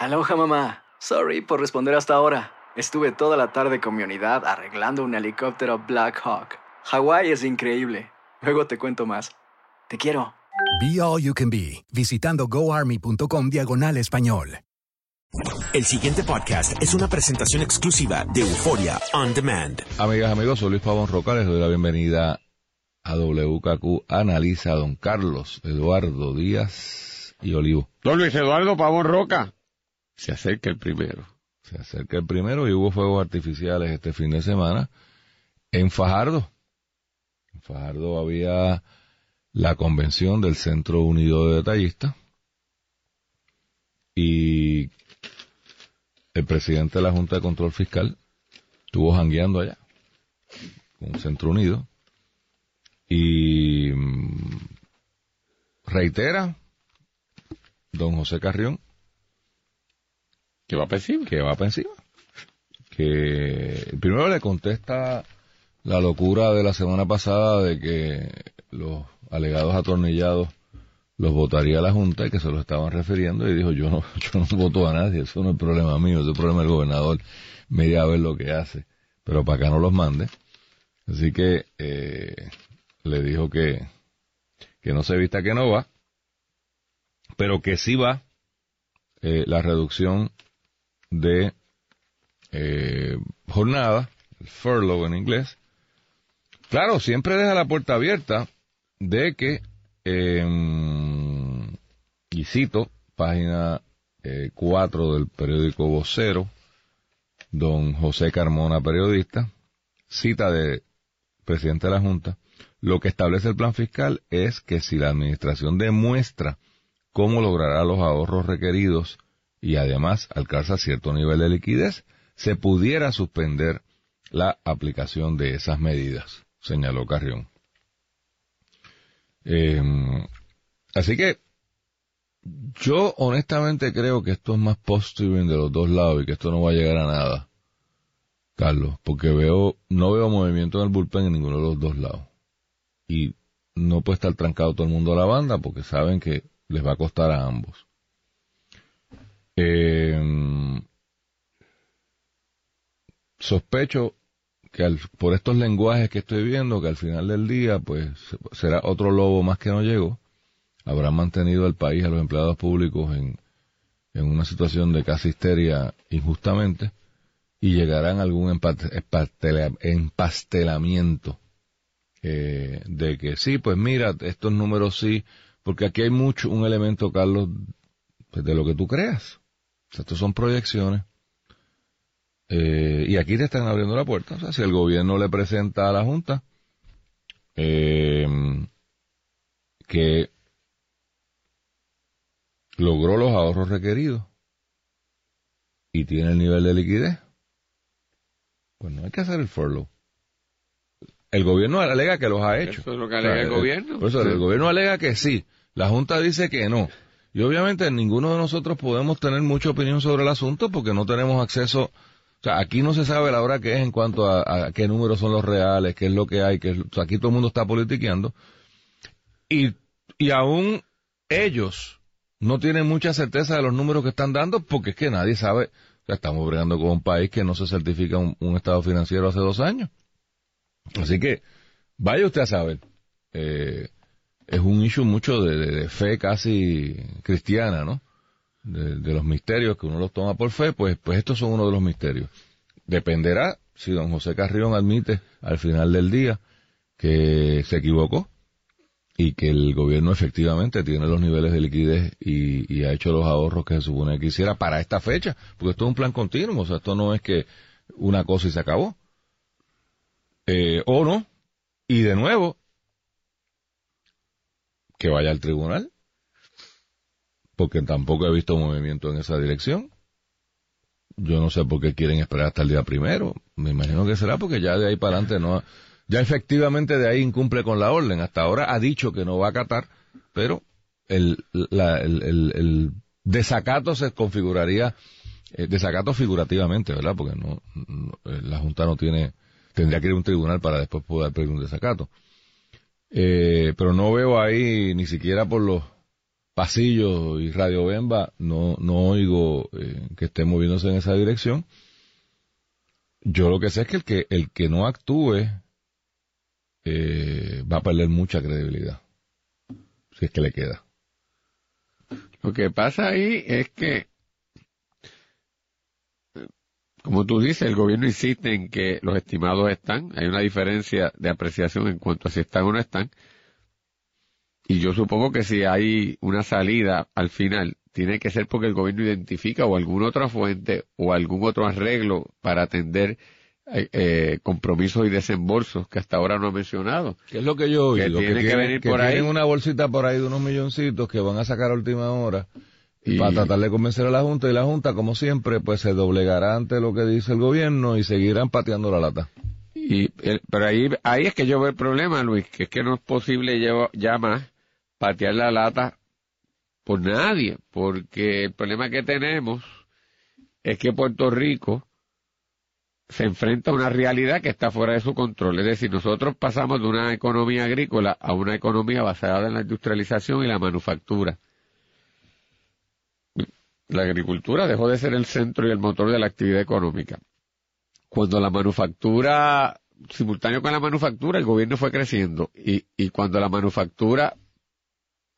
Aloha mamá. Sorry por responder hasta ahora. Estuve toda la tarde con mi unidad arreglando un helicóptero Black Hawk. Hawái es increíble. Luego te cuento más. Te quiero. Be All You Can Be, visitando goarmy.com diagonal español. El siguiente podcast es una presentación exclusiva de Euforia On Demand. Amigas, amigos, soy Luis Pavón Roca, les doy la bienvenida a WKQ Analiza Don Carlos Eduardo Díaz y Olivo. Don Luis Eduardo Pavón Roca. Se acerca el primero. Se acerca el primero y hubo fuegos artificiales este fin de semana en Fajardo. En Fajardo había la convención del Centro Unido de Detallistas y el presidente de la Junta de Control Fiscal estuvo jangueando allá con Centro Unido y mm, reitera don José Carrión que va para encima. que va para encima. Que primero le contesta la locura de la semana pasada de que los alegados atornillados los votaría la Junta y que se los estaban refiriendo y dijo yo no, yo no voto a nadie, eso no es problema mío, es el problema del gobernador, me iré a ver lo que hace, pero para acá no los mande. Así que eh, le dijo que, que no se vista que no va, pero que sí va eh, la reducción de eh, jornada, el furlough en inglés. Claro, siempre deja la puerta abierta de que, eh, y cito, página 4 del periódico Vocero, don José Carmona, periodista, cita de presidente de la Junta, lo que establece el plan fiscal es que si la administración demuestra cómo logrará los ahorros requeridos y además alcanza cierto nivel de liquidez, se pudiera suspender la aplicación de esas medidas, señaló Carrión. Eh, así que yo honestamente creo que esto es más posturing de los dos lados y que esto no va a llegar a nada, Carlos, porque veo, no veo movimiento en el bullpen en ninguno de los dos lados. Y no puede estar trancado todo el mundo a la banda porque saben que les va a costar a ambos. Eh, sospecho que al, por estos lenguajes que estoy viendo, que al final del día, pues será otro lobo más que no llegó. Habrá mantenido al país, a los empleados públicos en, en una situación de casi histeria injustamente y llegarán a algún empastelamiento eh, de que sí, pues mira, estos números sí, porque aquí hay mucho, un elemento, Carlos, pues de lo que tú creas. O estos son proyecciones. Eh, y aquí te están abriendo la puerta. O sea, si el gobierno le presenta a la Junta eh, que logró los ahorros requeridos y tiene el nivel de liquidez, pues no hay que hacer el furlough. El gobierno alega que los ha hecho. Eso es lo que alega el gobierno. Por eso, el gobierno alega que sí. La Junta dice que no. Y obviamente ninguno de nosotros podemos tener mucha opinión sobre el asunto porque no tenemos acceso. O sea, aquí no se sabe la hora que es en cuanto a, a qué números son los reales, qué es lo que hay, que aquí todo el mundo está politiqueando. Y, y aún ellos no tienen mucha certeza de los números que están dando porque es que nadie sabe. O sea, estamos bregando con un país que no se certifica un, estado financiero hace dos años. Así que, vaya usted a saber. Eh, es un issue mucho de, de, fe casi cristiana, ¿no? De, los misterios que uno los toma por fe, pues, pues estos son uno de los misterios. Dependerá si don José Carrión admite al final del día que se equivocó y que el gobierno efectivamente tiene los niveles de liquidez y, y ha hecho los ahorros que se supone que hiciera para esta fecha, porque esto es un plan continuo, o sea, esto no es que una cosa y se acabó. Eh, o no, y de nuevo, que vaya al tribunal, porque tampoco he visto movimiento en esa dirección. yo no sé por qué quieren esperar hasta el día primero. Me imagino que será porque ya de ahí para adelante no, ya efectivamente de ahí incumple con la orden. Hasta ahora ha dicho que no va a acatar, pero el, la, el, el, el desacato se configuraría, eh, desacato figurativamente, ¿verdad? Porque no, no, eh, la Junta no tiene, tendría que ir a un tribunal para después poder pedir un desacato. Eh, pero no veo ahí ni siquiera por los pasillos y Radio Bemba, no, no oigo eh, que esté moviéndose en esa dirección. Yo lo que sé es que el que, el que no actúe eh, va a perder mucha credibilidad, si es que le queda. Lo que pasa ahí es que, como tú dices, el gobierno insiste en que los estimados están, hay una diferencia de apreciación en cuanto a si están o no están, y yo supongo que si hay una salida al final, tiene que ser porque el gobierno identifica o alguna otra fuente o algún otro arreglo para atender eh, eh, compromisos y desembolsos que hasta ahora no ha mencionado. ¿Qué es lo que yo Que oigo? tiene que venir por ahí. una bolsita por ahí de unos milloncitos que van a sacar a última hora Y- para tratar de convencer a la Junta y la Junta, como siempre, pues se doblegará ante lo que dice el gobierno y seguirán pateando la lata. Y el- pero ahí, ahí es que yo veo el problema, Luis, que es que no es posible lleva- ya más patear la lata por nadie, porque el problema que tenemos es que Puerto Rico se enfrenta a una realidad que está fuera de su control. Es decir, nosotros pasamos de una economía agrícola a una economía basada en la industrialización y la manufactura. La agricultura dejó de ser el centro y el motor de la actividad económica cuando la manufactura, simultáneo con la manufactura, el gobierno fue creciendo y, y cuando la manufactura,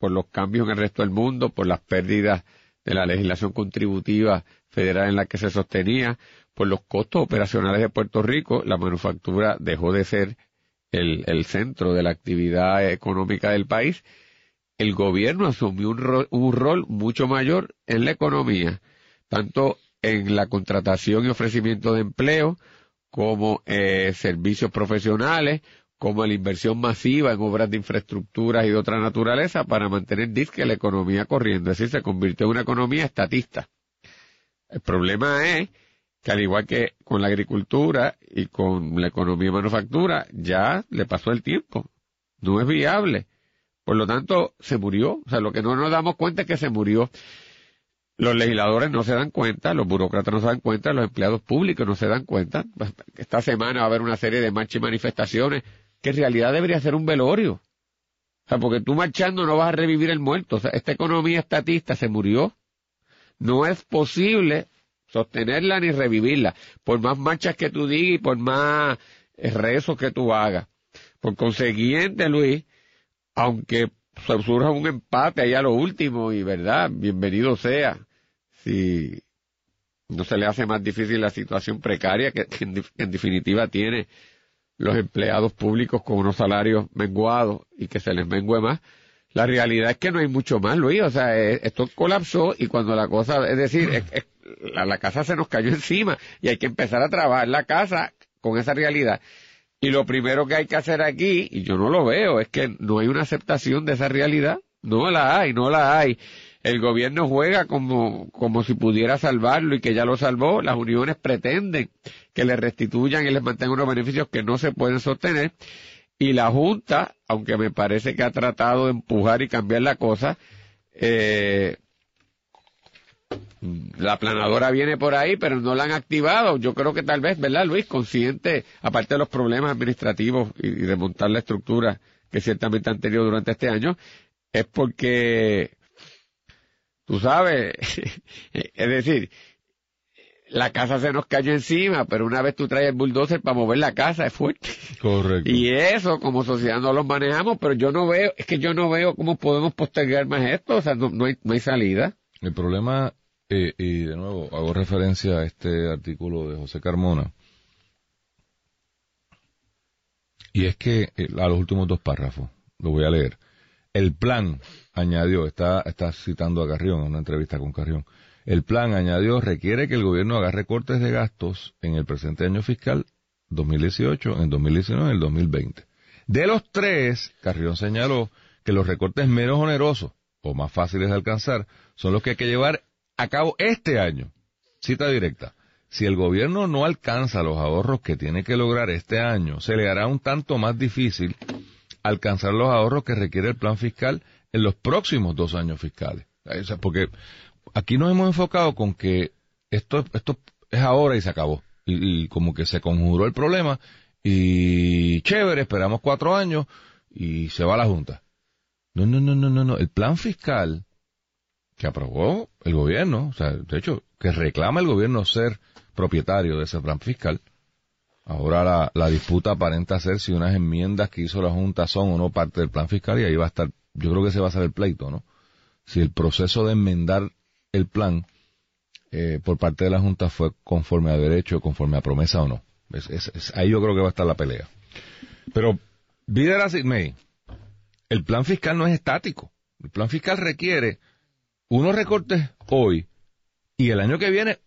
por los cambios en el resto del mundo, por las pérdidas de la legislación contributiva federal en la que se sostenía, por los costos operacionales de Puerto Rico, la manufactura dejó de ser el, el centro de la actividad económica del país. El gobierno asumió un, un rol mucho mayor en la economía, tanto en la contratación y ofrecimiento de empleo, como eh, servicios profesionales, como la inversión masiva en obras de infraestructuras y de otra naturaleza para mantener disque la economía corriendo. Es decir, se convirtió en una economía estatista. El problema es que al igual que con la agricultura y con la economía y manufactura, ya le pasó el tiempo. No es viable. Por lo tanto, se murió. O sea, lo que no nos damos cuenta es que se murió. Los legisladores no se dan cuenta, los burócratas no se dan cuenta, los empleados públicos no se dan cuenta. Esta semana va a haber una serie de marchas y manifestaciones que en realidad debería ser un velorio. O sea, porque tú marchando no vas a revivir el muerto. O sea, esta economía estatista se murió. No es posible sostenerla ni revivirla, por más marchas que tú digas y por más eh, rezos que tú hagas. Por consiguiente, Luis, aunque surja un empate ahí a lo último y verdad, bienvenido sea, si no se le hace más difícil la situación precaria que, en definitiva tiene los empleados públicos con unos salarios menguados y que se les mengue más. La realidad es que no hay mucho más, Luis. O sea, eh, esto colapsó y cuando la cosa, es decir, la casa se nos cayó encima y hay que empezar a trabajar la casa con esa realidad. Y lo primero que hay que hacer aquí, y yo no lo veo, es que no hay una aceptación de esa realidad. No la hay, no la hay. El gobierno juega como, como si pudiera salvarlo y que ya lo salvó. Las uniones pretenden que le restituyan y les mantengan unos beneficios que no se pueden sostener. Y la Junta, aunque me parece que ha tratado de empujar y cambiar la cosa, eh, la planadora viene por ahí, pero no la han activado. Yo creo que tal vez, ¿verdad, Luis? Consciente, aparte de los problemas administrativos y, de montar la estructura que ciertamente han tenido durante este año, es porque, tú sabes, es decir, la casa se nos cayó encima, pero una vez tú traes el bulldozer para mover la casa es fuerte. Correcto. Y eso como sociedad no lo manejamos, pero yo no veo, es que yo no veo cómo podemos postergar más esto, o sea, no, no hay, no hay salida. El problema, eh, y de nuevo hago referencia a este artículo de José Carmona, y es que eh, a los últimos dos párrafos, lo voy a leer. El plan, añadió, está, está citando a Carrión, en una entrevista con Carrión, el plan, añadió, requiere que el gobierno haga recortes de gastos en el presente año fiscal 2018, en 2019 y en el 2020. De los tres, Carrión señaló que los recortes menos onerosos o más fáciles de alcanzar son los que hay que llevar a cabo este año. Cita directa. si el gobierno no alcanza los ahorros que tiene que lograr este año, se le hará un tanto más difícil alcanzar los ahorros que requiere el plan fiscal en los próximos dos años fiscales. porque aquí nos hemos enfocado con que esto, esto es ahora y se acabó. Y, como que se conjuró el problema y chévere, esperamos cuatro años y se va la Junta. No, no, no, no, no, no. El plan fiscal que aprobó el gobierno, o sea, de hecho, que reclama el gobierno ser propietario de ese plan fiscal. Ahora la, la disputa aparenta ser si unas enmiendas que hizo la Junta son o no parte del plan fiscal y ahí va a estar, yo creo que ese va a ser el pleito, ¿no? Si el proceso de enmendar el plan eh, por parte de la Junta fue conforme a derecho, conforme a promesa o no. Ahí yo creo que va a estar la pelea. Pero, it may, el plan fiscal no es estático. El plan fiscal requiere unos recortes hoy y el año que viene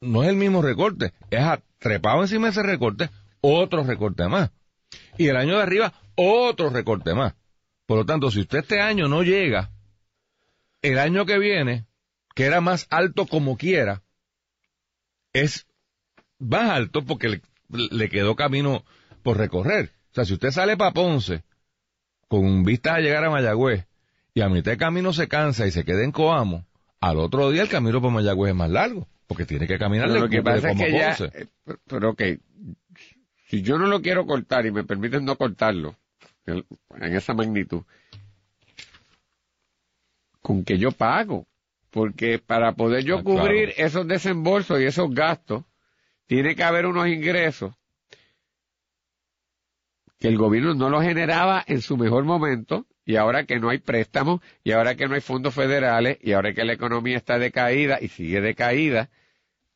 no es el mismo recorte, es trepado encima de ese recorte, otro recorte más. Y el año de arriba, otro recorte más. Por lo tanto, si usted este año no llega, el año que viene, que era más alto como quiera, es más alto porque le, quedó camino por recorrer. O sea, si usted sale para Ponce con vistas a llegar a Mayagüez y a mitad de camino se cansa y se queda en Coamo, al otro día el camino por Mayagüez es más largo porque tiene que caminar lo que pasa es que ya, eh, pero ok, si yo no lo quiero cortar y me permiten no cortarlo en esa magnitud, con que yo pago, porque para poder yo ah, cubrir esos desembolsos y esos gastos, tiene que haber unos ingresos que el gobierno no los generaba en su mejor momento y ahora que no hay préstamos y ahora que no hay fondos federales y ahora que la economía está decaída y sigue decaída,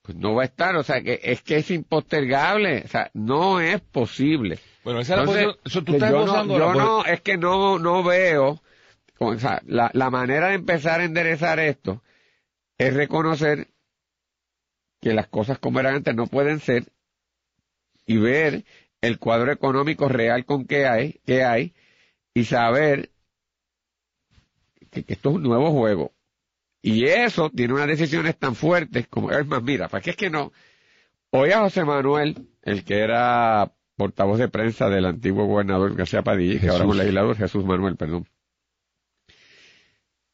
pues no va a estar, o sea, que es que es impostergable, o sea, no es posible. Bueno, esa es la eso tú estás yo no, yo no, es que no, no veo, o sea, la, la manera de empezar a enderezar esto es reconocer que las cosas como eran antes no pueden ser y ver el cuadro económico real con que hay, que hay y saber que, esto es un nuevo juego. Y eso tiene unas decisiones tan fuertes como, es más, mira, ¿para qué es que no? Hoy a José Manuel, el que era portavoz de prensa del antiguo gobernador García Padilla, que ahora es un legislador, Jesús Manuel, perdón,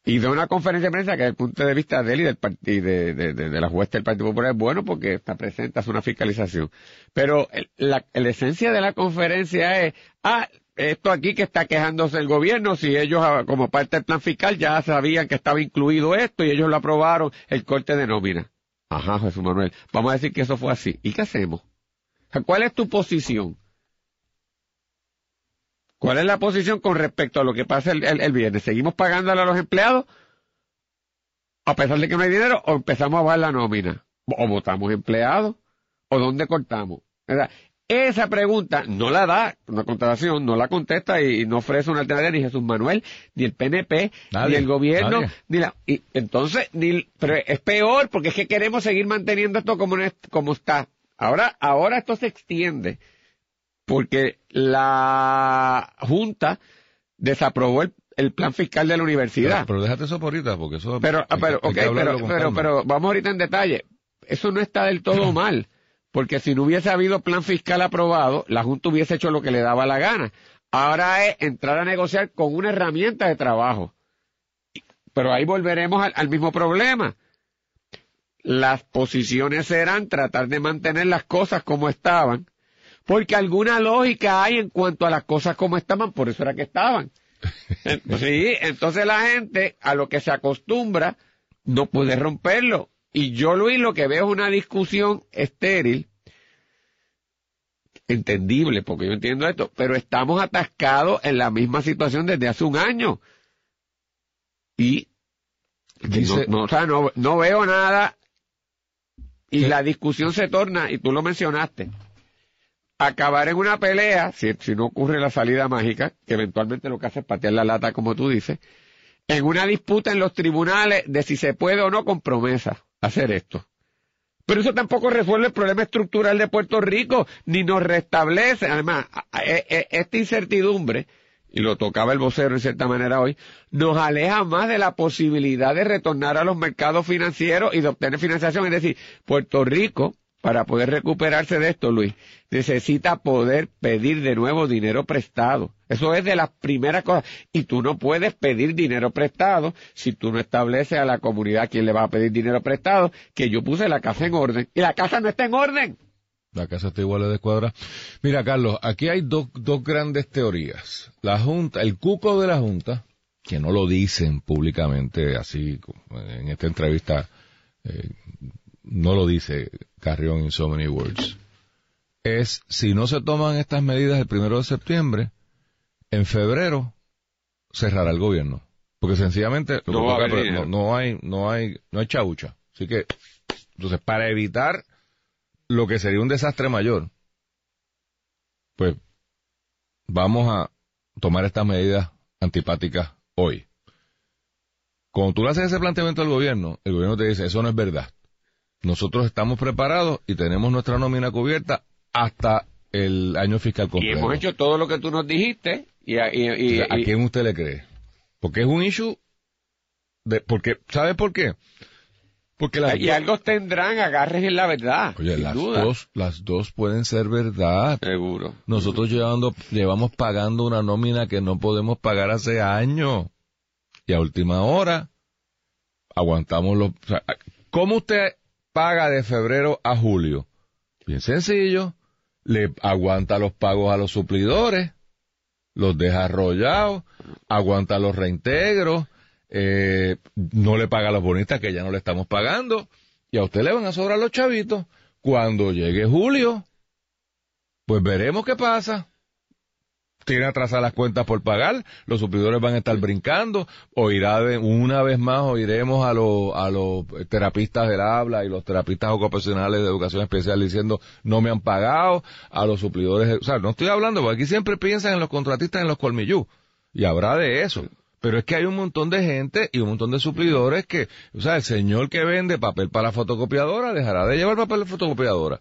y de una conferencia de prensa que desde el punto de vista de él y del partido, de, de, de, la jueza del Partido Popular es bueno porque está presente, hace una fiscalización. Pero la, la, esencia de la conferencia es, ah, esto aquí que está quejándose el gobierno, si ellos ah, como parte del plan fiscal ya sabían que estaba incluido esto y ellos lo aprobaron, el corte de nómina. Ajá, Jesús Manuel, vamos a decir que eso fue así. ¿Y qué hacemos? ¿Cuál es tu posición? ¿Cuál es la posición con respecto a lo que pasa el, el, viernes? ¿Seguimos pagándole a los empleados? A pesar de que no hay dinero, o empezamos a bajar la nómina. O votamos empleados, o dónde cortamos. Esa pregunta no la da una contestación, no la contesta y no ofrece una alternativa ni Jesús Manuel, ni el PNP, ni el gobierno, ni la, y entonces, ni, pero es peor porque es que queremos seguir manteniendo esto como, como está. Ahora, ahora esto se extiende porque la Junta desaprobó el, plan fiscal de la universidad. Pero, déjate eso por ahorita, porque eso... Pero, pero, pero, pero, vamos ahorita en detalle. Eso no está del todo mal, porque si no hubiese habido plan fiscal aprobado, la Junta hubiese hecho lo que le daba la gana. Ahora es entrar a negociar con una herramienta de trabajo. Pero ahí volveremos al mismo problema. Las posiciones serán tratar de mantener las cosas como estaban, porque alguna lógica hay en cuanto a las cosas como estaban, por eso era que estaban. Sí, entonces la gente a lo que se acostumbra no puede romperlo. Y yo, Luis, lo que veo es una discusión estéril, entendible, porque yo entiendo esto, pero estamos atascados en la misma situación desde hace un año. Y no, no, no, veo nada y la discusión se torna, y tú lo mencionaste, acabar en una pelea, si, si, no ocurre la salida mágica, que eventualmente lo que hace es patear la lata, como tú dices, en una disputa en los tribunales de si se puede o no con promesa hacer esto. Pero eso tampoco resuelve el problema estructural de Puerto Rico, ni nos restablece. Además, e, e, esta incertidumbre, y lo tocaba el vocero en cierta manera hoy, nos aleja más de la posibilidad de retornar a los mercados financieros y de obtener financiación. Es decir, Puerto Rico para poder recuperarse de esto, Luis, necesita poder pedir de nuevo dinero prestado. Eso es de las primeras cosas. Y tú no puedes pedir dinero prestado si tú no estableces a la comunidad quién le va a pedir dinero prestado, que yo puse la casa en orden. Y la casa no está en orden. La casa está igual de escuadra. Mira, Carlos, aquí hay dos, dos grandes teorías. La Junta, el cuco de la Junta, que no lo dicen públicamente así, en esta entrevista, eh, no lo dice Carrión in so many words, es si no se toman estas medidas el primero de septiembre, en febrero cerrará el gobierno. Porque sencillamente No va a haber no, no hay, no hay, no hay chaucha. Así que, entonces, para evitar lo que sería un desastre mayor, pues vamos a tomar estas medidas antipáticas hoy. Cuando tú le haces ese planteamiento al gobierno, el gobierno te dice, eso no es verdad. Nosotros estamos preparados y tenemos nuestra nómina cubierta hasta el año fiscal Y completo. hemos hecho todo lo que tú nos dijiste. Y, y- y- O sea, ¿A y- quién usted le cree? Porque es un issue de, porque, ¿sabe por qué? Porque las y dos- algo tendrán agarres en la verdad. oye, las duda. dos, las dos pueden ser verdad. Seguro. Nosotros llevando, llevamos pagando una nómina que no podemos pagar hace años. Y a última hora, aguantamos los... o sea, ¿Cómo usted paga de febrero a julio? Bien sencillo. Le aguanta los pagos a los suplidores, los deja arrollados, aguanta los reintegros, eh, no le paga a los bonistas que ya no le estamos pagando, y a usted le van a sobrar los chavitos. Cuando llegue julio, pues veremos qué pasa. Tiene atrasadas las cuentas por pagar, los suplidores van a estar brincando, oirá de, una vez más oiremos a los, a los terapistas del habla y los terapistas ocupacionales de educación especial diciendo no me han pagado, a los suplidores, o sea, no estoy hablando, porque aquí siempre piensan en los contratistas en los colmillú, y habrá de eso. Pero es que hay un montón de gente y un montón de suplidores que, o sea, el señor que vende papel para la fotocopiadora dejará de llevar papel de fotocopiadora.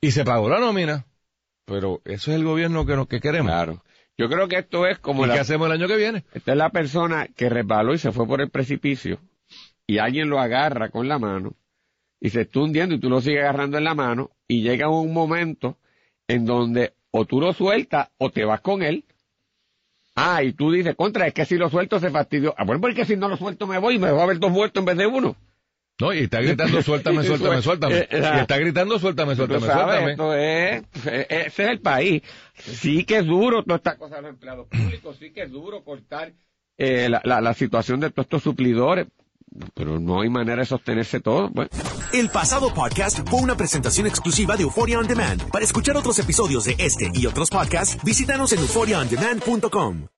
Y se pagó la nómina. Pero eso es el gobierno que, nos, que queremos. Claro. Yo creo que esto es como ¿Y la, qué hacemos el año que viene? esta es la persona que resbaló y se fue por el precipicio y alguien lo agarra con la mano y se está hundiendo y tú lo sigues agarrando en la mano y llega un momento en donde o tú lo sueltas o te vas con él. Ah, y tú dices, contra, es que si lo suelto se fastidió. Ah, bueno, porque si no lo suelto me voy y me va a haber dos muertos en vez de uno. No, y está gritando suéltame, suéltame, suéltame. Eh, eh, Y está gritando suéltame, suéltame, suéltame. esto es, eh, ese es el país. Sí que es duro toda esta cosa de los empleados públicos, sí que es duro cortar eh, la, la, la situación de todos estos suplidores, pero no hay manera de sostenerse todo. El pasado podcast fue una presentación exclusiva de Euphoria On Demand. Para escuchar otros episodios de este y otros podcasts, visítanos en euphoriaondemand.com.